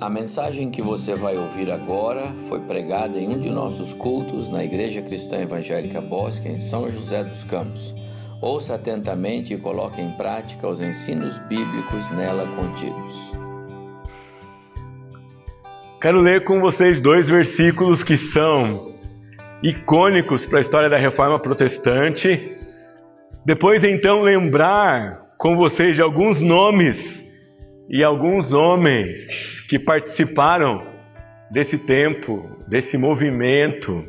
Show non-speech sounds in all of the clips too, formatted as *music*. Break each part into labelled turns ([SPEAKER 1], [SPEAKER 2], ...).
[SPEAKER 1] A mensagem que você vai ouvir agora foi pregada em um de nossos cultos na Igreja Cristã Evangélica Bosque, em São José dos Campos. Ouça atentamente e coloque em prática os ensinos bíblicos nela contidos.
[SPEAKER 2] Quero ler com vocês dois versículos que são icônicos para a história da reforma protestante. Depois, então, lembrar com vocês de alguns nomes e alguns homens que participaram desse tempo, desse movimento.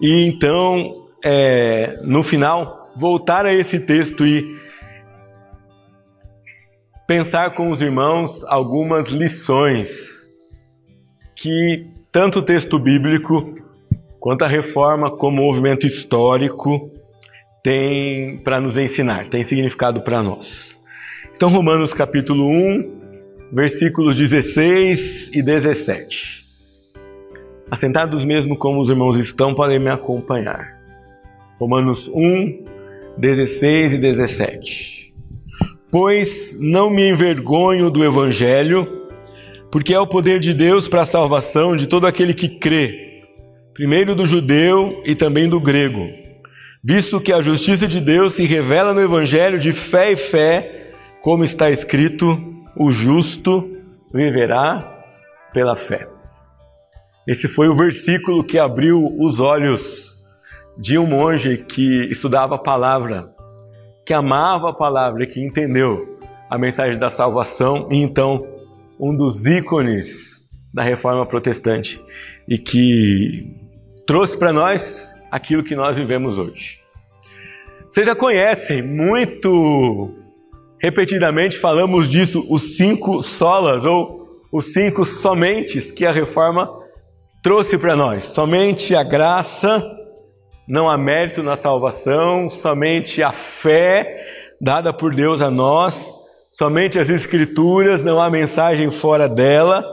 [SPEAKER 2] E então, é, no final, voltar a esse texto e pensar com os irmãos algumas lições que tanto o texto bíblico quanto a reforma como movimento histórico tem para nos ensinar, tem significado para nós. Então, Romanos capítulo 1, versículos 16 e 17. Assentados mesmo como os irmãos estão, podem me acompanhar. Romanos 1, 16 e 17. Pois não me envergonho do Evangelho, porque é o poder de Deus para a salvação de todo aquele que crê, primeiro do judeu e também do grego, visto que a justiça de Deus se revela no Evangelho de fé e fé, como está escrito: o justo viverá pela fé. Esse foi o versículo que abriu os olhos de um monge que estudava a palavra, que amava a palavra que entendeu a mensagem da salvação e então um dos ícones da reforma protestante e que trouxe para nós aquilo que nós vivemos hoje. Vocês já conhecem muito repetidamente falamos disso, os cinco solas ou os cinco somentes que a reforma trouxe para nós. Somente a graça, não há mérito na salvação, somente a fé dada por Deus a nós, Somente as Escrituras, não há mensagem fora dela.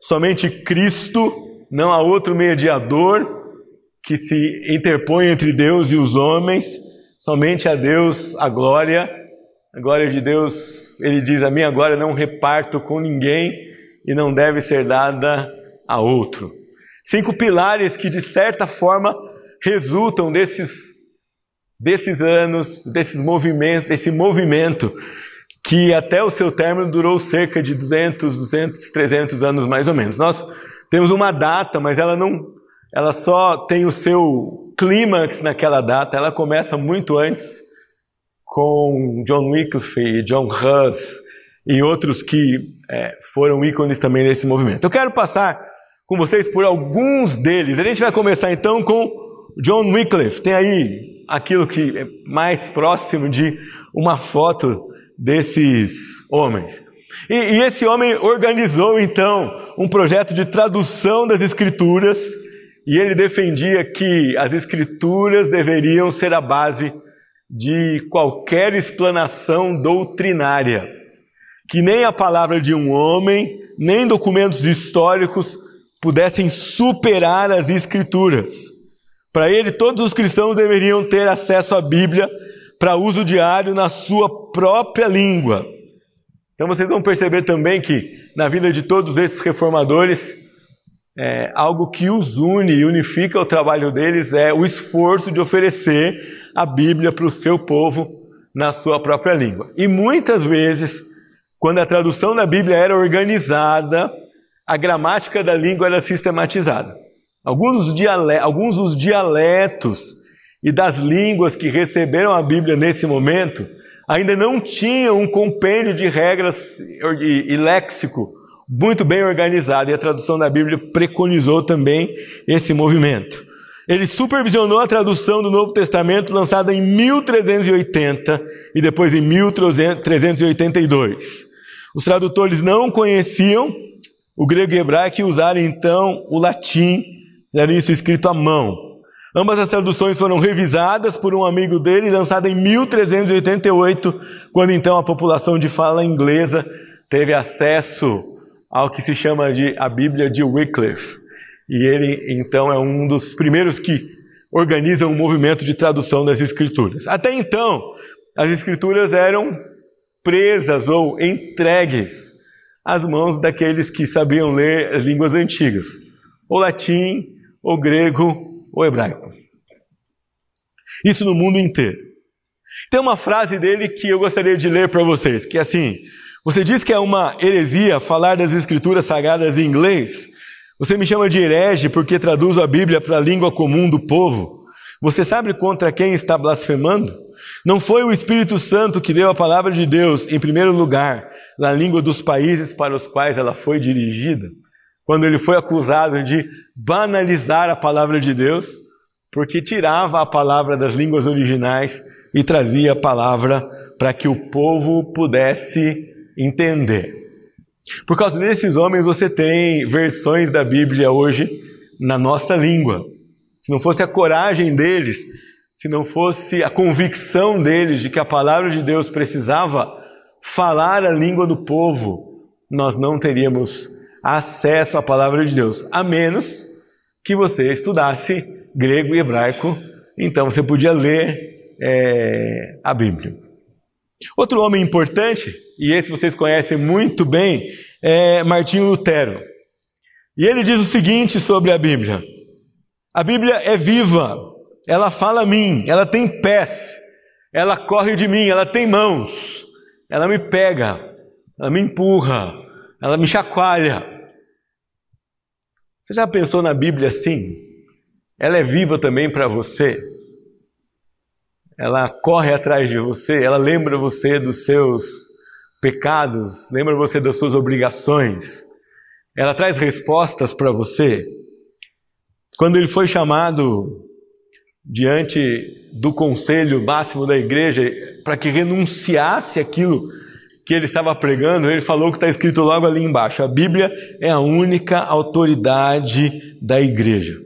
[SPEAKER 2] Somente Cristo, não há outro mediador que se interpõe entre Deus e os homens. Somente a Deus a glória. A glória de Deus, ele diz: A minha glória não reparto com ninguém e não deve ser dada a outro. Cinco pilares que, de certa forma, resultam desses, desses anos, desses movimentos, desse movimento que até o seu término durou cerca de 200, 200, 300 anos mais ou menos. Nós temos uma data, mas ela não, ela só tem o seu clímax naquela data. Ela começa muito antes com John Wycliffe, John Huss e outros que é, foram ícones também nesse movimento. Eu quero passar com vocês por alguns deles. A gente vai começar então com John Wycliffe. Tem aí aquilo que é mais próximo de uma foto desses homens. E, e esse homem organizou então um projeto de tradução das Escrituras e ele defendia que as Escrituras deveriam ser a base de qualquer explanação doutrinária, que nem a palavra de um homem, nem documentos históricos pudessem superar as Escrituras. Para ele, todos os cristãos deveriam ter acesso à Bíblia para uso diário na sua própria língua. Então vocês vão perceber também que na vida de todos esses reformadores, é, algo que os une e unifica o trabalho deles é o esforço de oferecer a Bíblia para o seu povo na sua própria língua. E muitas vezes, quando a tradução da Bíblia era organizada, a gramática da língua era sistematizada. Alguns dos, alguns dos dialetos e das línguas que receberam a Bíblia nesse momento ainda não tinham um compêndio de regras e, léxico muito bem organizado, e a tradução da Bíblia preconizou também esse movimento. Ele supervisionou a tradução do Novo Testamento lançada em 1380 e depois em 1382. Os tradutores não conheciam o grego e hebraico e usaram então o latim, fizeram isso escrito à mão. Ambas as traduções foram revisadas por um amigo dele, lançada em 1388, quando então a população de fala inglesa teve acesso ao que se chama de a Bíblia de Wycliffe. E ele então é um dos primeiros que organiza um movimento de tradução das escrituras. Até então, as escrituras eram presas ou entregues às mãos daqueles que sabiam ler línguas antigas, ou latim, ou grego, ou hebraico. Isso no mundo inteiro. Tem uma frase dele que eu gostaria de ler para vocês, que é assim: Você diz que é uma heresia falar das escrituras sagradas em inglês? Você me chama de herege porque traduzo a Bíblia para a língua comum do povo? Você sabe contra quem está blasfemando? Não foi o Espírito Santo que deu a palavra de Deus em primeiro lugar na língua dos países para os quais ela foi dirigida? Quando ele foi acusado de banalizar a palavra de Deus, porque tirava a palavra das línguas originais e trazia a palavra para que o povo pudesse entender. Por causa desses homens, você tem versões da Bíblia hoje na nossa língua. Se não fosse a coragem deles, se não fosse a convicção deles de que a palavra de Deus precisava falar a língua do povo, nós não teríamos acesso à palavra de Deus, a menos que você estudasse grego e hebraico, então você podia ler é, a Bíblia. Outro homem importante, e esse vocês conhecem muito bem, é Martinho Lutero. E ele diz o seguinte sobre a Bíblia: A Bíblia é viva, ela fala a mim, ela tem pés, ela corre de mim, ela tem mãos, ela me pega, ela me empurra, ela me chacoalha. Você já pensou na Bíblia assim? Ela é viva também para você. Ela corre atrás de você, ela lembra você dos seus pecados, lembra você das suas obrigações. Ela traz respostas para você. Quando ele foi chamado diante do conselho máximo da igreja para que renunciasse aquilo que ele estava pregando, ele falou que está escrito logo ali embaixo: a Bíblia é a única autoridade da igreja.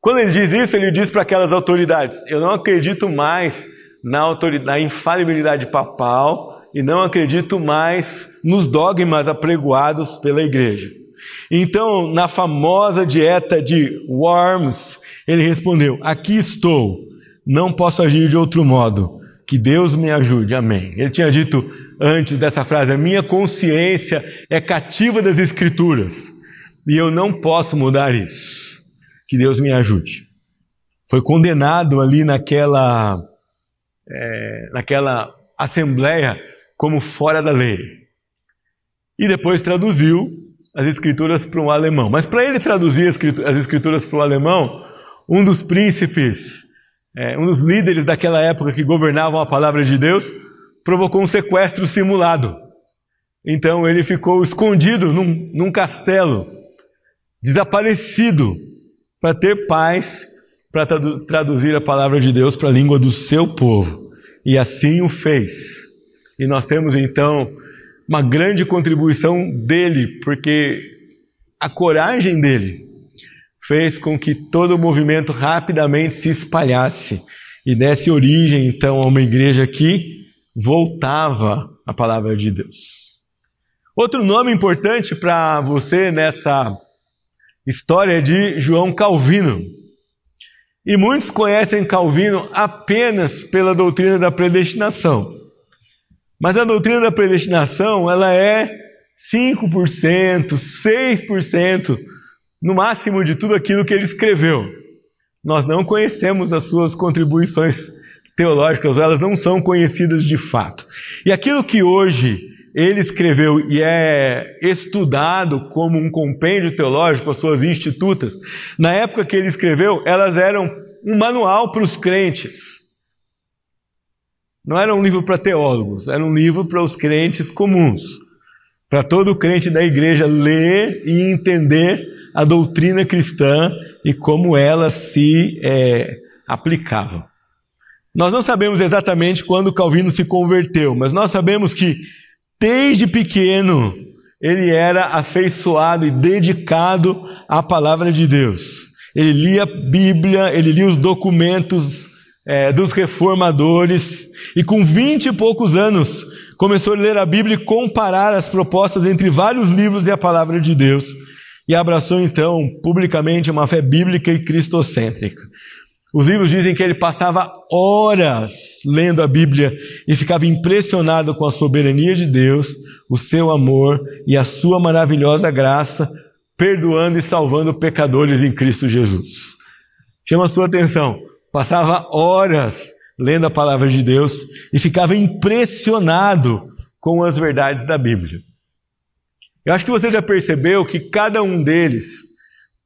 [SPEAKER 2] Quando ele diz isso, ele diz para aquelas autoridades: Eu não acredito mais na, autoridade, na infalibilidade papal e não acredito mais nos dogmas apregoados pela igreja. Então, na famosa dieta de Worms, ele respondeu: Aqui estou, não posso agir de outro modo. Que Deus me ajude, amém. Ele tinha dito antes dessa frase: A minha consciência é cativa das Escrituras e eu não posso mudar isso. Que Deus me ajude. Foi condenado ali naquela, é, naquela assembleia como fora da lei. E depois traduziu as escrituras para um alemão. Mas para ele traduzir as escrituras para o alemão, um dos príncipes, é, um dos líderes daquela época que governavam a palavra de Deus, provocou um sequestro simulado. Então ele ficou escondido num, num castelo, desaparecido, para ter paz, para traduzir a palavra de Deus para a língua do seu povo. E assim o fez. E nós temos então uma grande contribuição dele, porque a coragem dele fez com que todo o movimento rapidamente se espalhasse e desse origem então a uma igreja que voltava a palavra de Deus. Outro nome importante para você nessa história de João Calvino. E muitos conhecem Calvino apenas pela doutrina da predestinação. Mas a doutrina da predestinação, ela é 5%, 6%, no máximo de tudo aquilo que ele escreveu. Nós não conhecemos as suas contribuições teológicas, elas não são conhecidas de fato. E aquilo que hoje ele escreveu e é estudado como um compêndio teológico, as suas institutas, na época que ele escreveu, elas eram um manual para os crentes. Não era um livro para teólogos, era um livro para os crentes comuns. Para todo crente da igreja ler e entender a doutrina cristã e como ela se é, aplicava. Nós não sabemos exatamente quando Calvino se converteu, mas nós sabemos que Desde pequeno, ele era afeiçoado e dedicado à palavra de Deus. Ele lia a Bíblia, ele lia os documentos é, dos reformadores, e com vinte e poucos anos começou a ler a Bíblia e comparar as propostas entre vários livros e a palavra de Deus, e abraçou então publicamente uma fé bíblica e cristocêntrica. Os livros dizem que ele passava horas lendo a Bíblia e ficava impressionado com a soberania de Deus, o seu amor e a sua maravilhosa graça, perdoando e salvando pecadores em Cristo Jesus. Chama a sua atenção. Passava horas lendo a palavra de Deus e ficava impressionado com as verdades da Bíblia. Eu acho que você já percebeu que cada um deles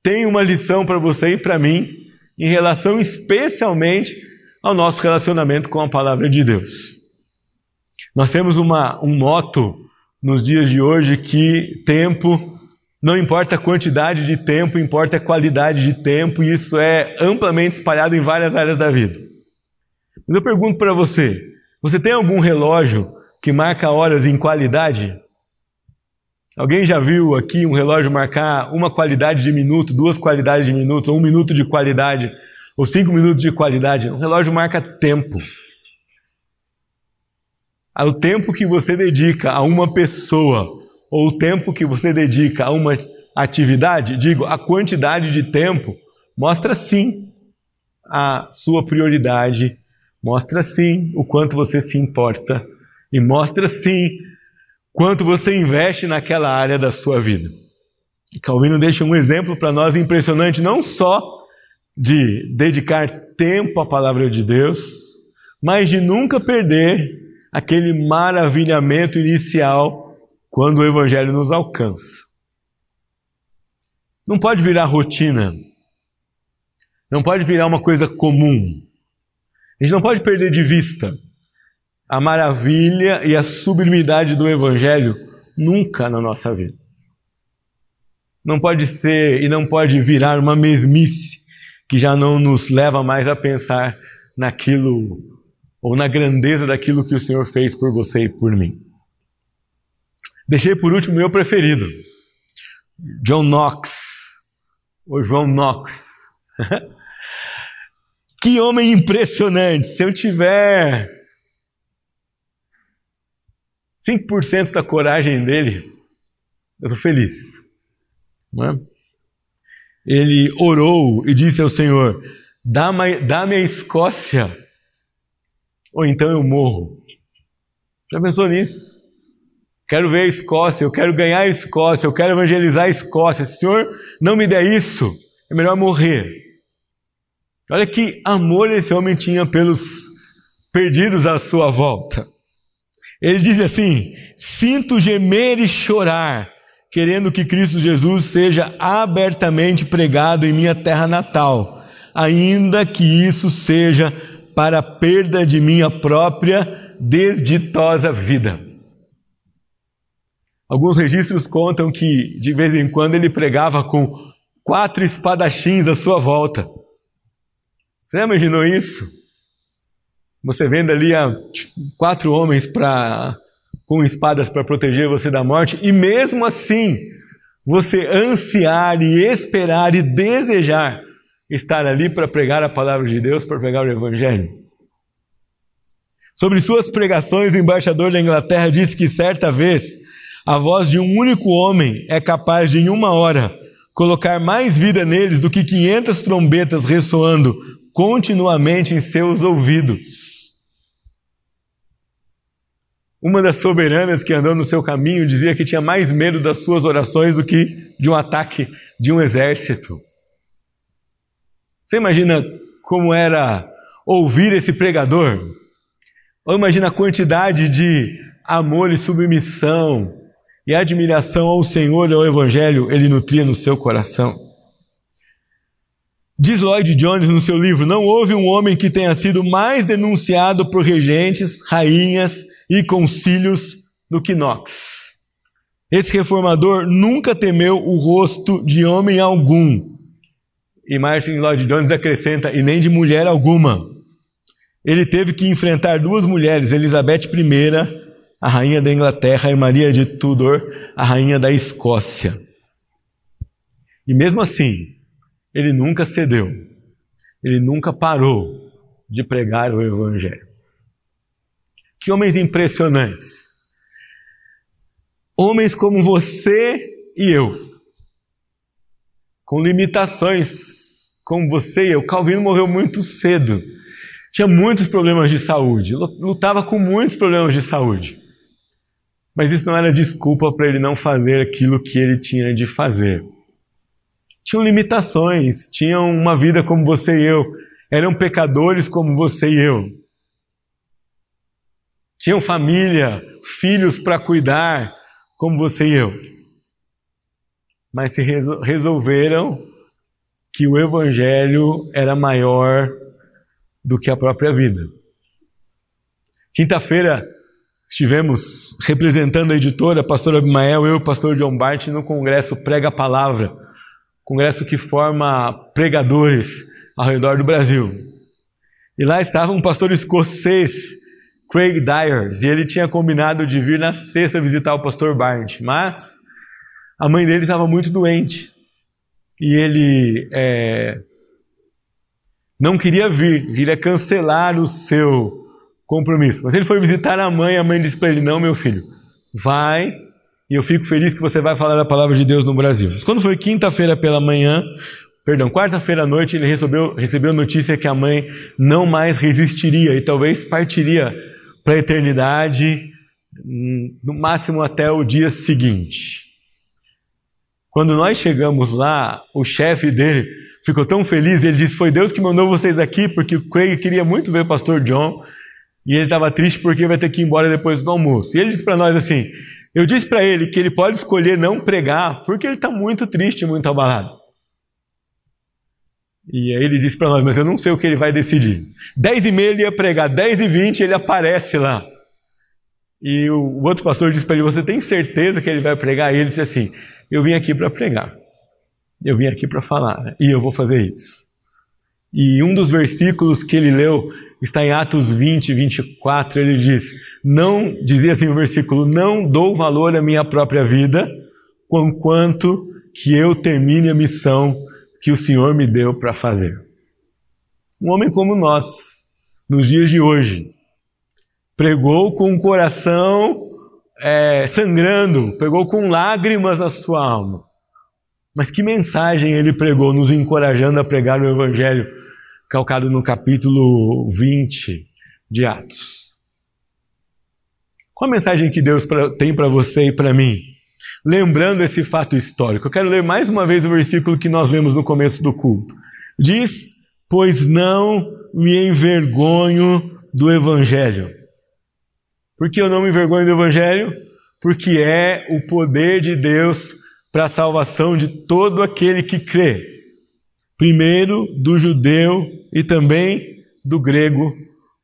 [SPEAKER 2] tem uma lição para você e para mim em relação especialmente ao nosso relacionamento com a palavra de Deus. Nós temos uma, um moto nos dias de hoje que tempo, não importa a quantidade de tempo, importa a qualidade de tempo, e isso é amplamente espalhado em várias áreas da vida. Mas eu pergunto para você: você tem algum relógio que marca horas em qualidade? Alguém já viu aqui um relógio marcar uma qualidade de minuto, duas qualidades de minuto, ou um minuto de qualidade, ou cinco minutos de qualidade? Um relógio marca tempo. O tempo que você dedica a uma pessoa, ou o tempo que você dedica a uma atividade, digo, a quantidade de tempo, mostra sim a sua prioridade, mostra sim o quanto você se importa, e mostra sim quanto você investe naquela área da sua vida. Calvino deixa um exemplo para nós impressionante, não só de dedicar tempo à palavra de Deus, mas de nunca perder aquele maravilhamento inicial quando o Evangelho nos alcança. Não pode virar rotina, não pode virar uma coisa comum. A gente não pode perder de vista a maravilha e a sublimidade do Evangelho nunca na nossa vida. Não pode ser e não pode virar uma mesmice que já não nos leva mais a pensar naquilo ou na grandeza daquilo que o Senhor fez por você e por mim. Deixei por último o meu preferido, John Knox, ou João Knox. *laughs* que homem impressionante! Se eu tiver 5% da coragem dele, eu estou feliz. É? Ele orou e disse ao Senhor: dá-me dá a Escócia, ou então eu morro. Já pensou nisso? Quero ver a Escócia, eu quero ganhar a Escócia, eu quero evangelizar a Escócia. Se o Senhor não me der isso, é melhor morrer. Olha que amor esse homem tinha pelos perdidos à sua volta. Ele diz assim: sinto gemer e chorar, querendo que Cristo Jesus seja abertamente pregado em minha terra natal, ainda que isso seja para a perda de minha própria desditosa vida. Alguns registros contam que de vez em quando ele pregava com quatro espadachins à sua volta. Você já imaginou isso? Você vendo ali a quatro homens para com espadas para proteger você da morte, e mesmo assim você ansiar e esperar e desejar estar ali para pregar a palavra de Deus, para pregar o Evangelho. Sobre suas pregações, o embaixador da Inglaterra disse que certa vez a voz de um único homem é capaz de, em uma hora, colocar mais vida neles do que 500 trombetas ressoando continuamente em seus ouvidos. Uma das soberanas que andou no seu caminho dizia que tinha mais medo das suas orações do que de um ataque de um exército. Você imagina como era ouvir esse pregador? Ou imagina a quantidade de amor e submissão e admiração ao Senhor e ao Evangelho ele nutria no seu coração. Diz Lloyd Jones no seu livro: Não houve um homem que tenha sido mais denunciado por regentes, rainhas e concílios do que Knox. Esse reformador nunca temeu o rosto de homem algum. E Martin Lloyd Jones acrescenta: e nem de mulher alguma. Ele teve que enfrentar duas mulheres, Elizabeth I, a rainha da Inglaterra, e Maria de Tudor, a rainha da Escócia. E mesmo assim, ele nunca cedeu, ele nunca parou de pregar o Evangelho. Que homens impressionantes. Homens como você e eu, com limitações como você e eu. Calvino morreu muito cedo. Tinha muitos problemas de saúde, lutava com muitos problemas de saúde. Mas isso não era desculpa para ele não fazer aquilo que ele tinha de fazer. Tinham limitações, tinham uma vida como você e eu, eram pecadores como você e eu. Tinham família, filhos para cuidar, como você e eu. Mas se resolveram que o Evangelho era maior do que a própria vida. Quinta-feira estivemos representando a editora, pastor Abimael, eu e o pastor John Bart no congresso Prega a Palavra, congresso que forma pregadores ao redor do Brasil. E lá estava um pastor escocês, Craig Dyers, e ele tinha combinado de vir na sexta visitar o pastor Bart, mas a mãe dele estava muito doente e ele é, não queria vir, queria cancelar o seu compromisso. Mas ele foi visitar a mãe, a mãe disse para ele: Não, meu filho, vai, e eu fico feliz que você vai falar da palavra de Deus no Brasil. Mas quando foi quinta-feira pela manhã, perdão, quarta-feira à noite, ele recebeu, recebeu notícia que a mãe não mais resistiria e talvez partiria para a eternidade, hum, no máximo até o dia seguinte. Quando nós chegamos lá, o chefe dele ficou tão feliz, ele disse: Foi Deus que mandou vocês aqui, porque o Craig queria muito ver o pastor John, e ele estava triste porque vai ter que ir embora depois do almoço. E ele disse para nós assim: Eu disse para ele que ele pode escolher não pregar, porque ele está muito triste, muito abalado. E aí ele disse para nós: Mas eu não sei o que ele vai decidir. Dez e meia ele ia pregar, dez e vinte ele aparece lá. E o outro pastor disse para ele: Você tem certeza que ele vai pregar? E ele disse assim: Eu vim aqui para pregar. Eu vim aqui para falar e eu vou fazer isso. E um dos versículos que ele leu está em Atos 20, 24. Ele diz: Não, dizia assim o versículo: Não dou valor à minha própria vida, quanto que eu termine a missão que o Senhor me deu para fazer. Um homem como nós, nos dias de hoje, pregou com o coração é, sangrando, pregou com lágrimas na sua alma mas que mensagem ele pregou, nos encorajando a pregar o Evangelho, calcado no capítulo 20 de Atos? Qual a mensagem que Deus tem para você e para mim? Lembrando esse fato histórico, eu quero ler mais uma vez o versículo que nós lemos no começo do culto. Diz: Pois não me envergonho do Evangelho. Por que eu não me envergonho do Evangelho? Porque é o poder de Deus para a salvação de todo aquele que crê. Primeiro do judeu e também do grego,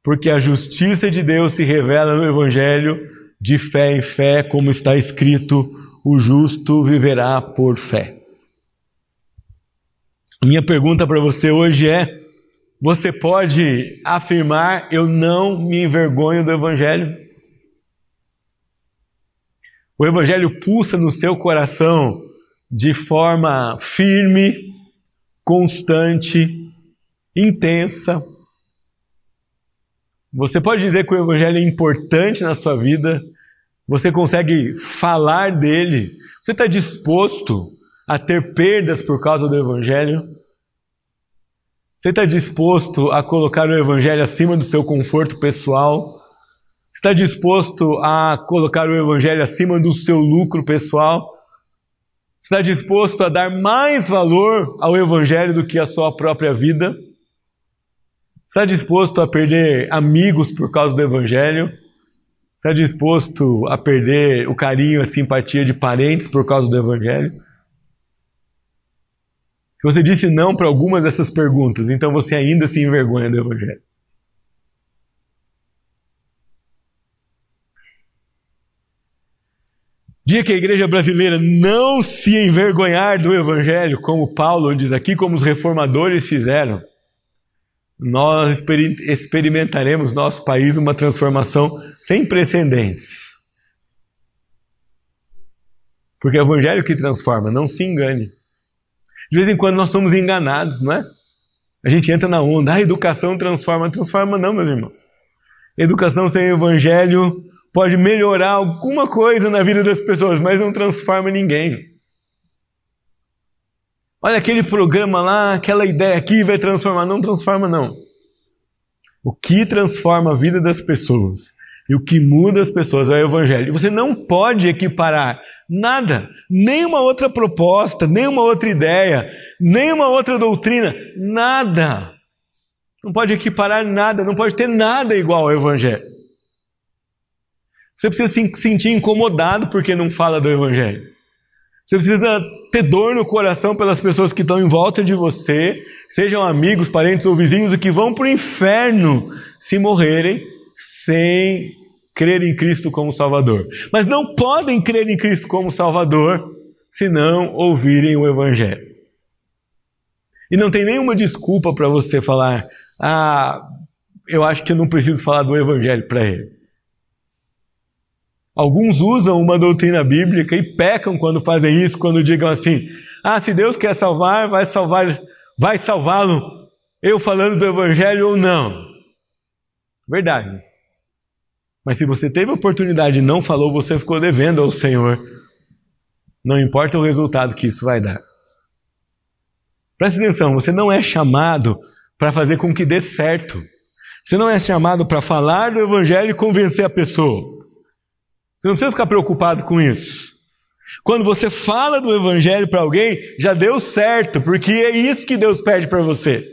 [SPEAKER 2] porque a justiça de Deus se revela no Evangelho de fé em fé, como está escrito: o justo viverá por fé. Minha pergunta para você hoje é: você pode afirmar, eu não me envergonho do Evangelho? O Evangelho pulsa no seu coração de forma firme, constante, intensa. Você pode dizer que o Evangelho é importante na sua vida, você consegue falar dele, você está disposto a ter perdas por causa do Evangelho? Você está disposto a colocar o Evangelho acima do seu conforto pessoal? Está disposto a colocar o Evangelho acima do seu lucro pessoal? Está disposto a dar mais valor ao Evangelho do que a sua própria vida? Está disposto a perder amigos por causa do Evangelho? Está disposto a perder o carinho, a simpatia de parentes por causa do Evangelho? Se você disse não para algumas dessas perguntas, então você ainda se envergonha do Evangelho. Dia que a igreja brasileira não se envergonhar do evangelho, como Paulo diz aqui, como os reformadores fizeram, nós experimentaremos no nosso país uma transformação sem precedentes. Porque é o evangelho que transforma, não se engane. De vez em quando nós somos enganados, não é? A gente entra na onda, a ah, educação transforma. Transforma não, meus irmãos. Educação sem evangelho pode melhorar alguma coisa na vida das pessoas, mas não transforma ninguém. Olha aquele programa lá, aquela ideia aqui vai transformar. Não transforma, não. O que transforma a vida das pessoas e o que muda as pessoas é o Evangelho. Você não pode equiparar nada, nenhuma outra proposta, nenhuma outra ideia, nenhuma outra doutrina, nada. Não pode equiparar nada, não pode ter nada igual ao Evangelho. Você precisa se sentir incomodado porque não fala do Evangelho. Você precisa ter dor no coração pelas pessoas que estão em volta de você, sejam amigos, parentes ou vizinhos, e que vão para o inferno se morrerem sem crer em Cristo como Salvador. Mas não podem crer em Cristo como Salvador se não ouvirem o Evangelho. E não tem nenhuma desculpa para você falar, ah, eu acho que eu não preciso falar do Evangelho para ele. Alguns usam uma doutrina bíblica e pecam quando fazem isso, quando digam assim: "Ah, se Deus quer salvar, vai salvar, vai salvá-lo eu falando do evangelho ou não". Verdade. Mas se você teve oportunidade e não falou, você ficou devendo ao Senhor. Não importa o resultado que isso vai dar. Preste atenção, você não é chamado para fazer com que dê certo. Você não é chamado para falar do evangelho e convencer a pessoa. Você não precisa ficar preocupado com isso. Quando você fala do Evangelho para alguém, já deu certo, porque é isso que Deus pede para você.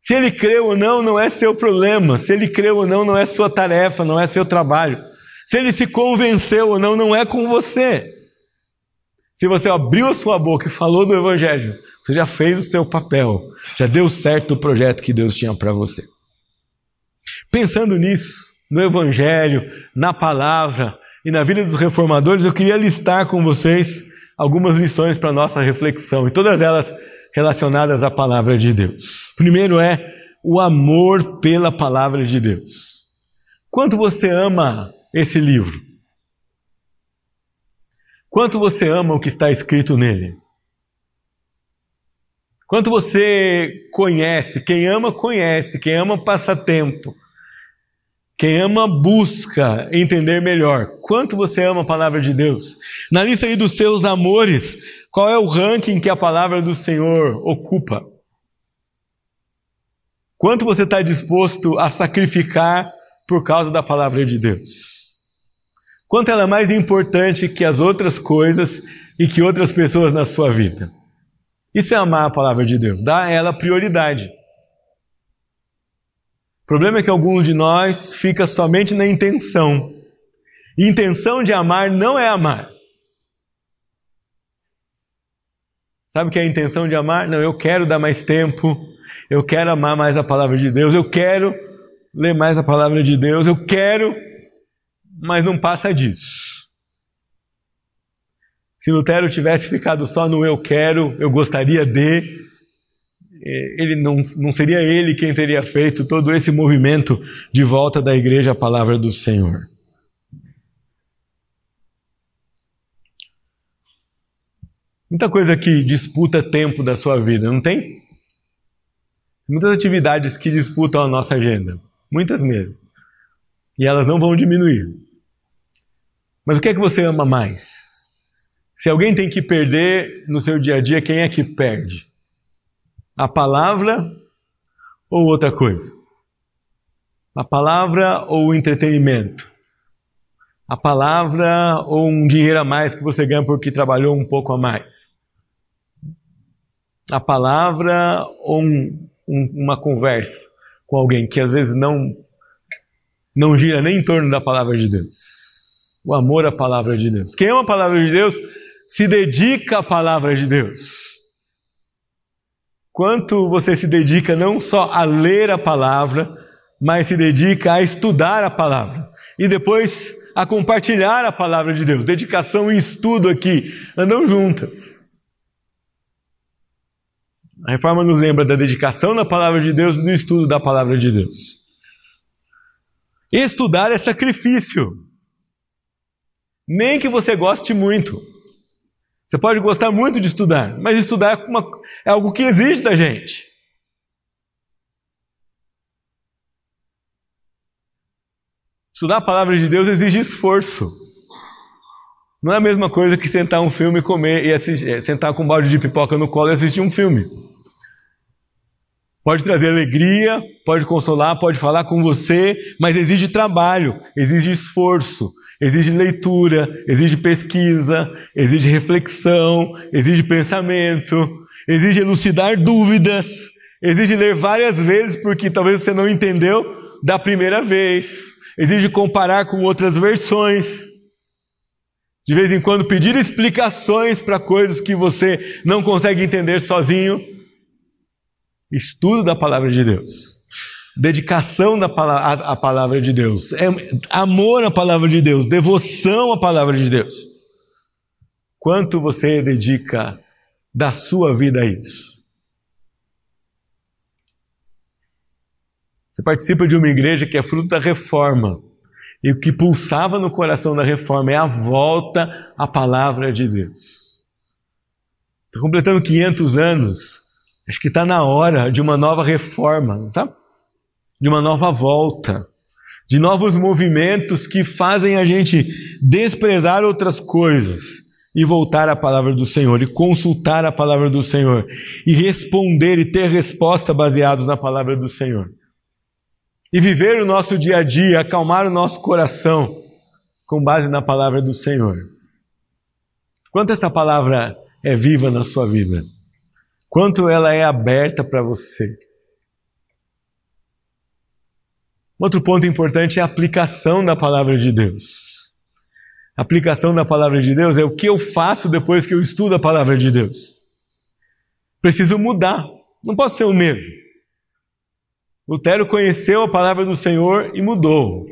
[SPEAKER 2] Se ele creu ou não, não é seu problema. Se ele creu ou não, não é sua tarefa, não é seu trabalho. Se ele se convenceu ou não, não é com você. Se você abriu a sua boca e falou do Evangelho, você já fez o seu papel, já deu certo o projeto que Deus tinha para você. Pensando nisso, no Evangelho, na palavra e na vida dos reformadores, eu queria listar com vocês algumas lições para nossa reflexão, e todas elas relacionadas à palavra de Deus. Primeiro é o amor pela palavra de Deus. Quanto você ama esse livro? Quanto você ama o que está escrito nele? Quanto você conhece? Quem ama, conhece. Quem ama, passa tempo. Quem ama busca entender melhor. Quanto você ama a palavra de Deus? Na lista aí dos seus amores, qual é o ranking que a palavra do Senhor ocupa? Quanto você está disposto a sacrificar por causa da palavra de Deus? Quanto ela é mais importante que as outras coisas e que outras pessoas na sua vida? Isso é amar a palavra de Deus, dá a ela prioridade. Problema é que alguns de nós fica somente na intenção. E intenção de amar não é amar. Sabe o que é a intenção de amar? Não, eu quero dar mais tempo, eu quero amar mais a palavra de Deus, eu quero ler mais a palavra de Deus, eu quero, mas não passa disso. Se Lutero tivesse ficado só no eu quero, eu gostaria de, ele não, não seria ele quem teria feito todo esse movimento de volta da igreja à palavra do Senhor. Muita coisa que disputa tempo da sua vida, não tem? Muitas atividades que disputam a nossa agenda, muitas mesmo. E elas não vão diminuir. Mas o que é que você ama mais? Se alguém tem que perder no seu dia a dia, quem é que perde? A palavra ou outra coisa? A palavra ou entretenimento? A palavra ou um dinheiro a mais que você ganha porque trabalhou um pouco a mais? A palavra ou um, um, uma conversa com alguém que às vezes não não gira nem em torno da palavra de Deus. O amor à palavra de Deus. Quem ama a palavra de Deus se dedica à palavra de Deus quanto você se dedica não só a ler a palavra, mas se dedica a estudar a palavra e depois a compartilhar a palavra de Deus. Dedicação e estudo aqui andam juntas. A reforma nos lembra da dedicação na palavra de Deus e do estudo da palavra de Deus. Estudar é sacrifício. Nem que você goste muito. Você pode gostar muito de estudar, mas estudar é, uma, é algo que exige da gente. Estudar a palavra de Deus exige esforço. Não é a mesma coisa que sentar um filme e comer e assistir, é, sentar com um balde de pipoca no colo e assistir um filme. Pode trazer alegria, pode consolar, pode falar com você, mas exige trabalho, exige esforço, exige leitura, exige pesquisa, exige reflexão, exige pensamento, exige elucidar dúvidas, exige ler várias vezes porque talvez você não entendeu da primeira vez, exige comparar com outras versões. De vez em quando pedir explicações para coisas que você não consegue entender sozinho. Estudo da palavra de Deus, dedicação palavra, à, palavra de Deus, é, amor à palavra de Deus, devoção à palavra de Deus. Quanto você dedica da sua vida a isso? Você participa de uma igreja que é fruto da reforma. E o que pulsava no coração da reforma é a volta à palavra de Deus. Está completando 500 anos Acho que está na hora de uma nova reforma, não tá? De uma nova volta, de novos movimentos que fazem a gente desprezar outras coisas e voltar à palavra do Senhor, e consultar a palavra do Senhor, e responder e ter resposta baseados na palavra do Senhor. E viver o nosso dia a dia, acalmar o nosso coração com base na palavra do Senhor. Quanto essa palavra é viva na sua vida? quanto ela é aberta para você. Outro ponto importante é a aplicação da palavra de Deus. A aplicação da palavra de Deus é o que eu faço depois que eu estudo a palavra de Deus. Preciso mudar, não posso ser o mesmo. Lutero conheceu a palavra do Senhor e mudou.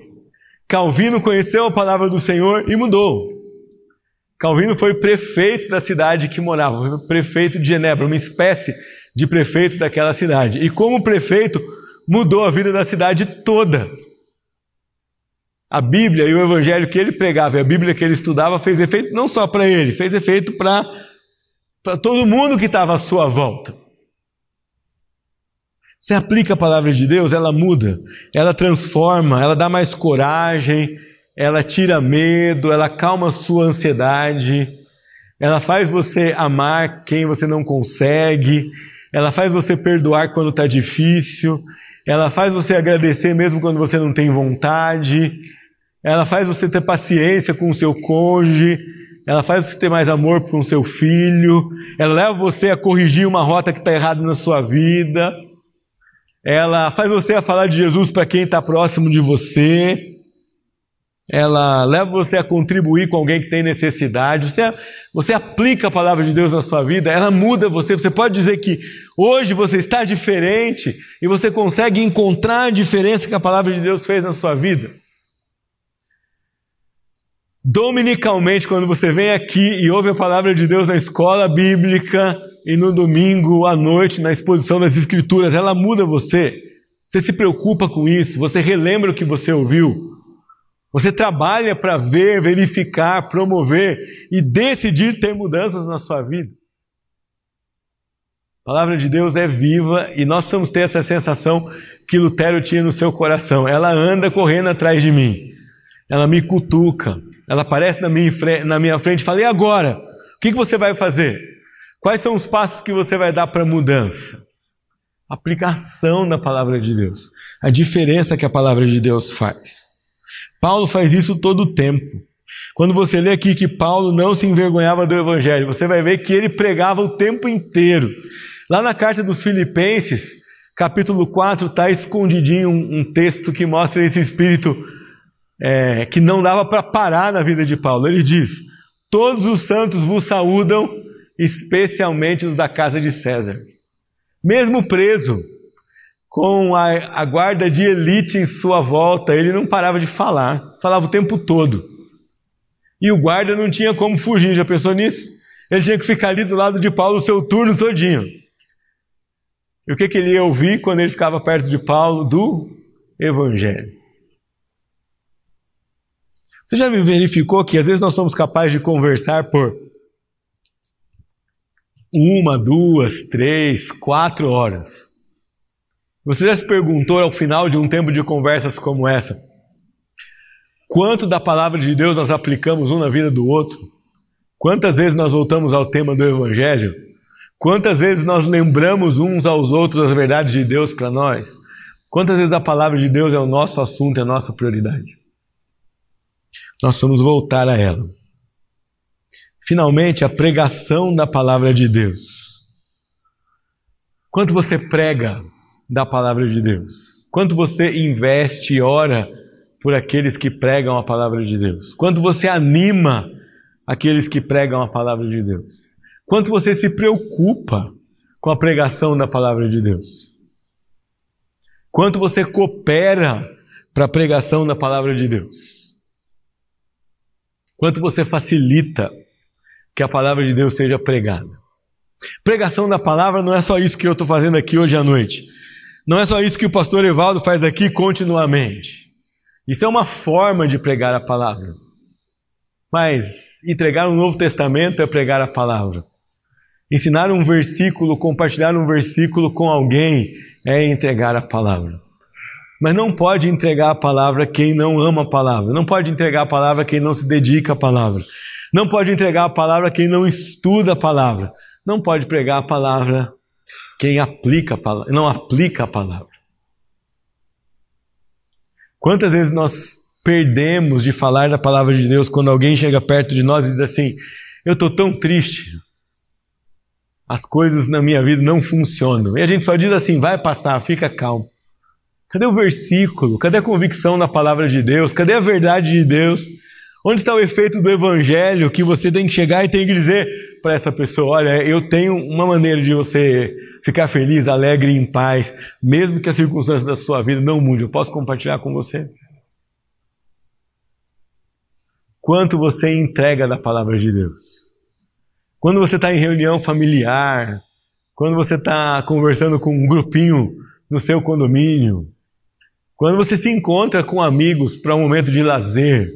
[SPEAKER 2] Calvino conheceu a palavra do Senhor e mudou. Calvino foi prefeito da cidade que morava, foi prefeito de Genebra, uma espécie de prefeito daquela cidade. E como prefeito, mudou a vida da cidade toda. A Bíblia e o Evangelho que ele pregava e a Bíblia que ele estudava fez efeito não só para ele, fez efeito para todo mundo que estava à sua volta. Você aplica a palavra de Deus, ela muda, ela transforma, ela dá mais coragem, ela tira medo, ela calma sua ansiedade, ela faz você amar quem você não consegue, ela faz você perdoar quando está difícil, ela faz você agradecer mesmo quando você não tem vontade, ela faz você ter paciência com o seu cônjuge, ela faz você ter mais amor com o seu filho, ela leva você a corrigir uma rota que está errada na sua vida, ela faz você a falar de Jesus para quem está próximo de você, ela leva você a contribuir com alguém que tem necessidade, você, você aplica a palavra de Deus na sua vida, ela muda você. Você pode dizer que hoje você está diferente e você consegue encontrar a diferença que a palavra de Deus fez na sua vida. Dominicalmente, quando você vem aqui e ouve a palavra de Deus na escola bíblica e no domingo à noite na exposição das Escrituras, ela muda você. Você se preocupa com isso, você relembra o que você ouviu. Você trabalha para ver, verificar, promover e decidir ter mudanças na sua vida. A palavra de Deus é viva e nós precisamos ter essa sensação que Lutero tinha no seu coração. Ela anda correndo atrás de mim, ela me cutuca, ela aparece na minha, na minha frente e fala: e agora? O que você vai fazer? Quais são os passos que você vai dar para a mudança? Aplicação da palavra de Deus, a diferença que a palavra de Deus faz. Paulo faz isso todo o tempo. Quando você lê aqui que Paulo não se envergonhava do evangelho, você vai ver que ele pregava o tempo inteiro. Lá na carta dos Filipenses, capítulo 4, está escondidinho um, um, texto que mostra esse espírito é, que não dava para parar na vida de Paulo. Ele diz: Todos os santos vos saúdam, especialmente os da casa de César. Mesmo preso, com a, a guarda de elite em sua volta, ele não parava de falar, falava o tempo todo. E o guarda não tinha como fugir, já pensou nisso? Ele tinha que ficar ali do lado de Paulo o seu turno todinho. E o que, que ele ia ouvir quando ele ficava perto de Paulo? Do Evangelho. Você já verificou que às vezes nós somos capazes de conversar por uma, duas, três, quatro horas. Você já se perguntou ao final de um tempo de conversas como essa? Quanto da palavra de Deus nós aplicamos um na vida do outro? Quantas vezes nós voltamos ao tema do Evangelho? Quantas vezes nós lembramos uns aos outros as verdades de Deus para nós? Quantas vezes a palavra de Deus é o nosso assunto, é a nossa prioridade? Nós vamos voltar a ela. Finalmente, a pregação da palavra de Deus. Quanto você prega da palavra de Deus? Quanto você investe e ora por aqueles que pregam a palavra de Deus? Quanto você anima aqueles que pregam a palavra de Deus? Quanto você se preocupa com a pregação da palavra de Deus? Quanto você coopera para a pregação da palavra de Deus? Quanto você facilita que a palavra de Deus seja pregada? Pregação da palavra não é só isso que eu estou fazendo aqui hoje à noite. Não é só isso que o pastor Evaldo faz aqui continuamente. Isso é uma forma de pregar a palavra. Mas entregar o Novo Testamento é pregar a palavra. Ensinar um versículo, compartilhar um versículo com alguém é entregar a palavra. Mas não pode entregar a palavra quem não ama a palavra. Não pode entregar a palavra quem não se dedica à palavra. Não pode entregar a palavra quem não estuda a palavra. Não pode pregar a palavra quem aplica a palavra, não aplica a palavra. Quantas vezes nós perdemos de falar da palavra de Deus quando alguém chega perto de nós e diz assim: Eu estou tão triste, as coisas na minha vida não funcionam. E a gente só diz assim: vai passar, fica calmo. Cadê o versículo? Cadê a convicção na palavra de Deus? Cadê a verdade de Deus? Onde está o efeito do evangelho que você tem que chegar e tem que dizer para essa pessoa: olha, eu tenho uma maneira de você ficar feliz, alegre em paz, mesmo que as circunstâncias da sua vida não mudem. Eu posso compartilhar com você? Quanto você entrega da palavra de Deus? Quando você está em reunião familiar, quando você está conversando com um grupinho no seu condomínio, quando você se encontra com amigos para um momento de lazer,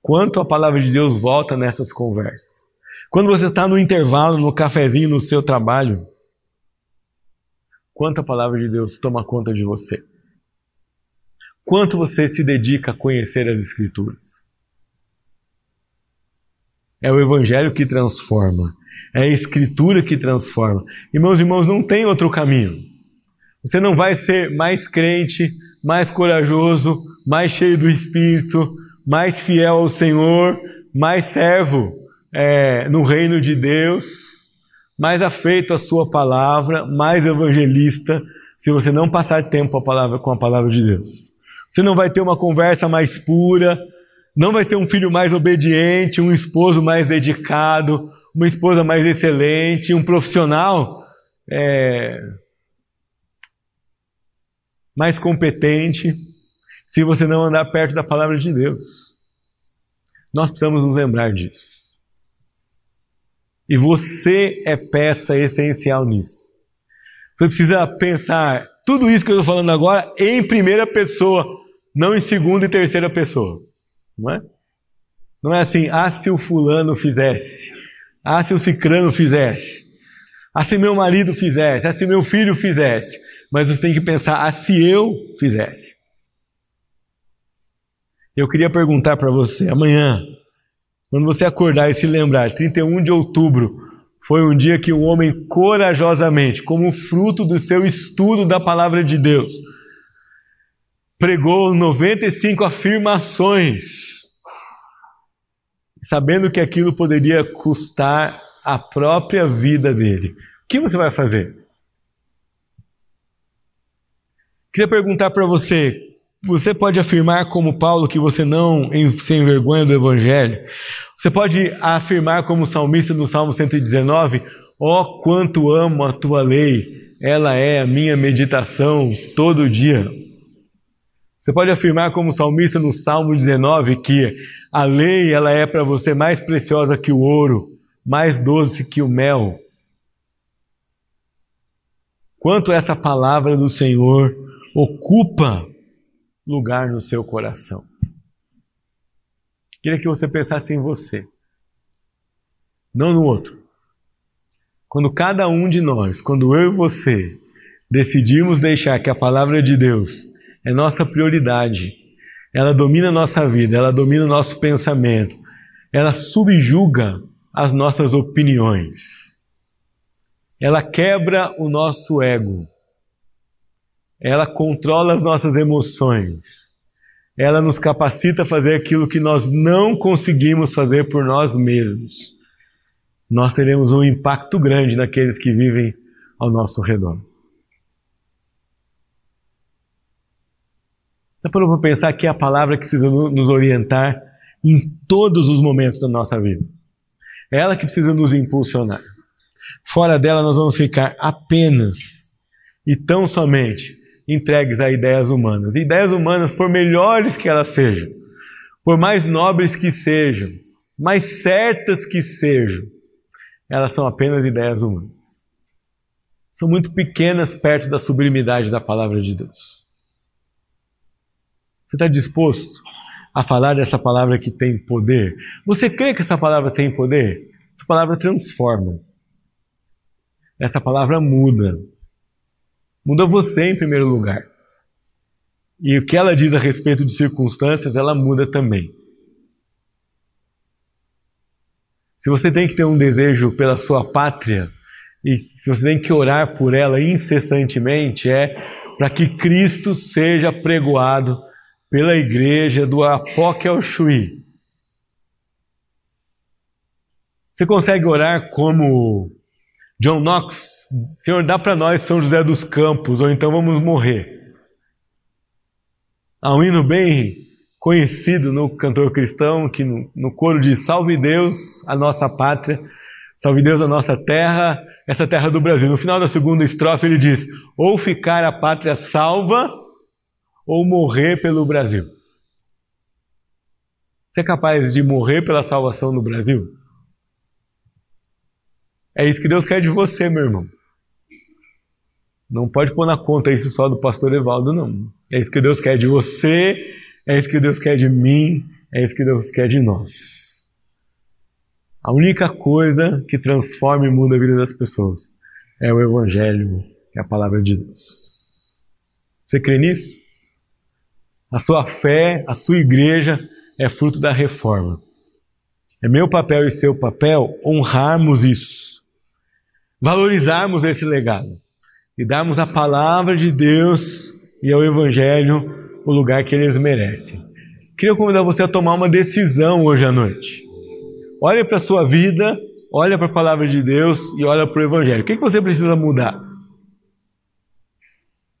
[SPEAKER 2] quanto a palavra de Deus volta nessas conversas? Quando você está no intervalo, no cafezinho, no seu trabalho, quanto a palavra de Deus toma conta de você? Quanto você se dedica a conhecer as Escrituras? É o Evangelho que transforma. É a Escritura que transforma. E meus irmãos, não tem outro caminho. Você não vai ser mais crente, mais corajoso, mais cheio do Espírito, mais fiel ao Senhor, mais servo é, no reino de Deus, mais afeito à Sua palavra, mais evangelista, se você não passar tempo a palavra, com a palavra de Deus. Você não vai ter uma conversa mais pura, não vai ser um filho mais obediente, um esposo mais dedicado, uma esposa mais excelente, um profissional é, mais competente, se você não andar perto da palavra de Deus. Nós precisamos nos lembrar disso. E você é peça essencial nisso. Você precisa pensar tudo isso que eu estou falando agora em primeira pessoa, não em segunda e terceira pessoa. Não é? Não é assim, ah, se o fulano fizesse, ah, se o cicrano fizesse, ah, se meu marido fizesse, ah, se meu filho fizesse. Mas você tem que pensar, ah, se eu fizesse. Eu queria perguntar para você, amanhã, quando você acordar e se lembrar, 31 de outubro, foi um dia que um homem corajosamente, como fruto do seu estudo da palavra de Deus, pregou 95 afirmações, sabendo que aquilo poderia custar a própria vida dele. O que você vai fazer? Queria perguntar para você: você pode afirmar, como Paulo, que você não se envergonha do Evangelho? Você pode afirmar, como salmista no Salmo 119: Ó, oh, quanto amo a tua lei, ela é a minha meditação todo dia. Você pode afirmar como salmista no Salmo 19 que a lei ela é para você mais preciosa que o ouro, mais doce que o mel. Quanto essa palavra do Senhor ocupa lugar no seu coração. Queria que você pensasse em você, não no outro. Quando cada um de nós, quando eu e você, decidimos deixar que a palavra de Deus é nossa prioridade. Ela domina a nossa vida, ela domina o nosso pensamento, ela subjuga as nossas opiniões. Ela quebra o nosso ego. Ela controla as nossas emoções. Ela nos capacita a fazer aquilo que nós não conseguimos fazer por nós mesmos. Nós teremos um impacto grande naqueles que vivem ao nosso redor. Dá para pensar que é a palavra que precisa nos orientar em todos os momentos da nossa vida. É ela que precisa nos impulsionar. Fora dela, nós vamos ficar apenas e tão somente entregues a ideias humanas. Ideias humanas, por melhores que elas sejam, por mais nobres que sejam, mais certas que sejam, elas são apenas ideias humanas. São muito pequenas perto da sublimidade da palavra de Deus. Você está disposto a falar dessa palavra que tem poder? Você crê que essa palavra tem poder? Essa palavra transforma. Essa palavra muda. Muda você em primeiro lugar. E o que ela diz a respeito de circunstâncias, ela muda também. Se você tem que ter um desejo pela sua pátria, e se você tem que orar por ela incessantemente, é para que Cristo seja pregoado pela igreja do Apoque Chuí. Você consegue orar como John Knox? Senhor, dá para nós São José dos Campos, ou então vamos morrer. Há um hino bem conhecido no cantor cristão que no, no coro diz: Salve Deus, a nossa pátria, salve Deus, a nossa terra, essa terra do Brasil. No final da segunda estrofe ele diz: Ou ficar a pátria salva, ou morrer pelo Brasil. Você é capaz de morrer pela salvação do Brasil? É isso que Deus quer de você, meu irmão. Não pode pôr na conta isso só do pastor Evaldo, não. É isso que Deus quer de você, é isso que Deus quer de mim, é isso que Deus quer de nós. A única coisa que transforma e muda a vida das pessoas é o Evangelho, é a palavra de Deus. Você crê nisso? A sua fé, a sua igreja é fruto da reforma. É meu papel e seu papel honrarmos isso, valorizarmos esse legado e darmos a palavra de Deus e ao Evangelho o lugar que eles merecem. Queria convidar você a tomar uma decisão hoje à noite. Olha para a sua vida, olha para a palavra de Deus e olha para o Evangelho. O que, que você precisa mudar?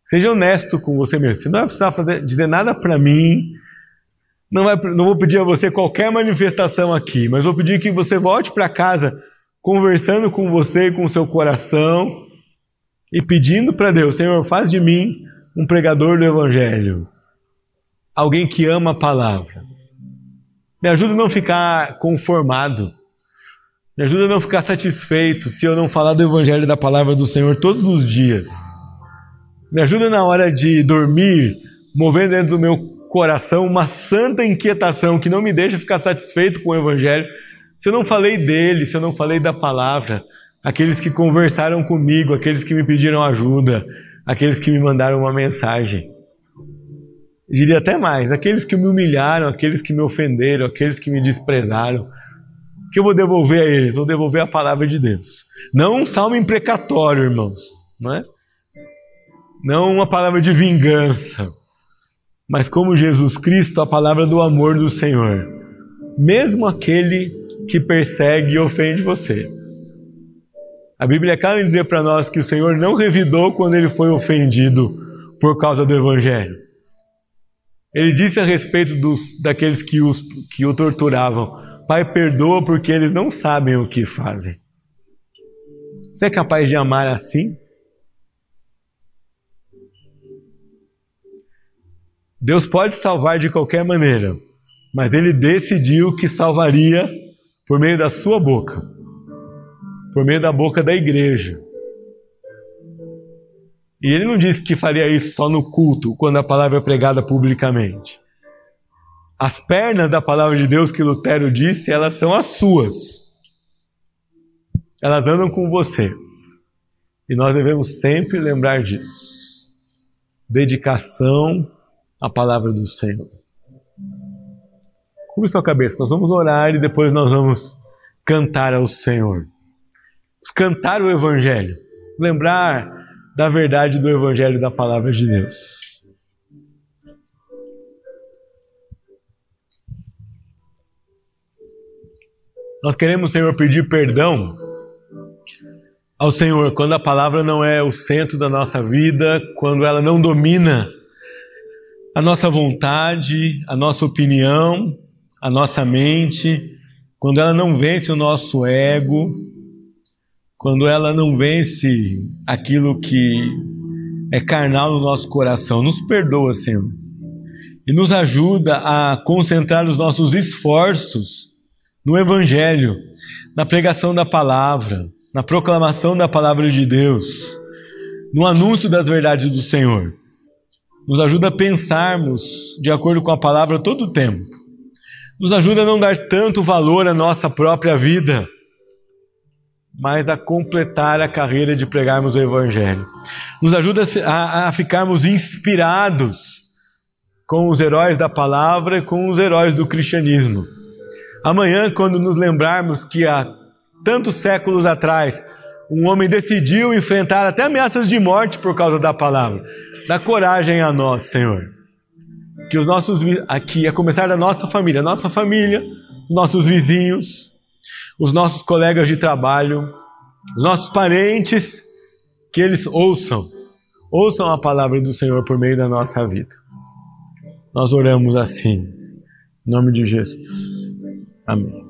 [SPEAKER 2] Seja honesto com você mesmo. Você não vai precisar fazer, dizer nada para mim. Não, vai, não vou pedir a você qualquer manifestação aqui, mas vou pedir que você volte para casa conversando com você com o seu coração e pedindo para Deus: Senhor, faz de mim um pregador do Evangelho, alguém que ama a palavra. Me ajuda a não ficar conformado. Me ajuda a não ficar satisfeito se eu não falar do Evangelho da palavra do Senhor todos os dias. Me ajuda na hora de dormir, movendo dentro do meu coração uma santa inquietação que não me deixa ficar satisfeito com o Evangelho. Se eu não falei dele, se eu não falei da palavra, aqueles que conversaram comigo, aqueles que me pediram ajuda, aqueles que me mandaram uma mensagem. Eu diria até mais, aqueles que me humilharam, aqueles que me ofenderam, aqueles que me desprezaram. O que eu vou devolver a eles? Vou devolver a palavra de Deus. Não um salmo imprecatório, irmãos, não é? não uma palavra de vingança, mas como Jesus Cristo, a palavra do amor do Senhor, mesmo aquele que persegue e ofende você. A Bíblia clara em dizer para nós que o Senhor não revidou quando ele foi ofendido por causa do Evangelho. Ele disse a respeito dos, daqueles que, os, que o torturavam: Pai, perdoa porque eles não sabem o que fazem. Você é capaz de amar assim? Deus pode salvar de qualquer maneira, mas ele decidiu que salvaria por meio da sua boca, por meio da boca da igreja. E ele não disse que faria isso só no culto, quando a palavra é pregada publicamente. As pernas da palavra de Deus que Lutero disse, elas são as suas. Elas andam com você. E nós devemos sempre lembrar disso. Dedicação a palavra do Senhor. Cubra sua cabeça, nós vamos orar e depois nós vamos cantar ao Senhor. Cantar o Evangelho. Lembrar da verdade do Evangelho da palavra de Deus. Nós queremos, Senhor, pedir perdão ao Senhor quando a palavra não é o centro da nossa vida, quando ela não domina a nossa vontade, a nossa opinião, a nossa mente, quando ela não vence o nosso ego, quando ela não vence aquilo que é carnal no nosso coração. Nos perdoa, Senhor, e nos ajuda a concentrar os nossos esforços no Evangelho, na pregação da palavra, na proclamação da palavra de Deus, no anúncio das verdades do Senhor. Nos ajuda a pensarmos de acordo com a palavra todo o tempo. Nos ajuda a não dar tanto valor à nossa própria vida, mas a completar a carreira de pregarmos o Evangelho. Nos ajuda a, a ficarmos inspirados com os heróis da palavra e com os heróis do cristianismo Amanhã, quando nos lembrarmos que há tantos séculos atrás um homem decidiu enfrentar até ameaças de morte por causa da palavra, dá coragem a nós, Senhor. Que os nossos aqui, a começar da nossa família, nossa família, os nossos vizinhos, os nossos colegas de trabalho, os nossos parentes, que eles ouçam, ouçam a palavra do Senhor por meio da nossa vida. Nós oramos assim, em nome de Jesus. Amém.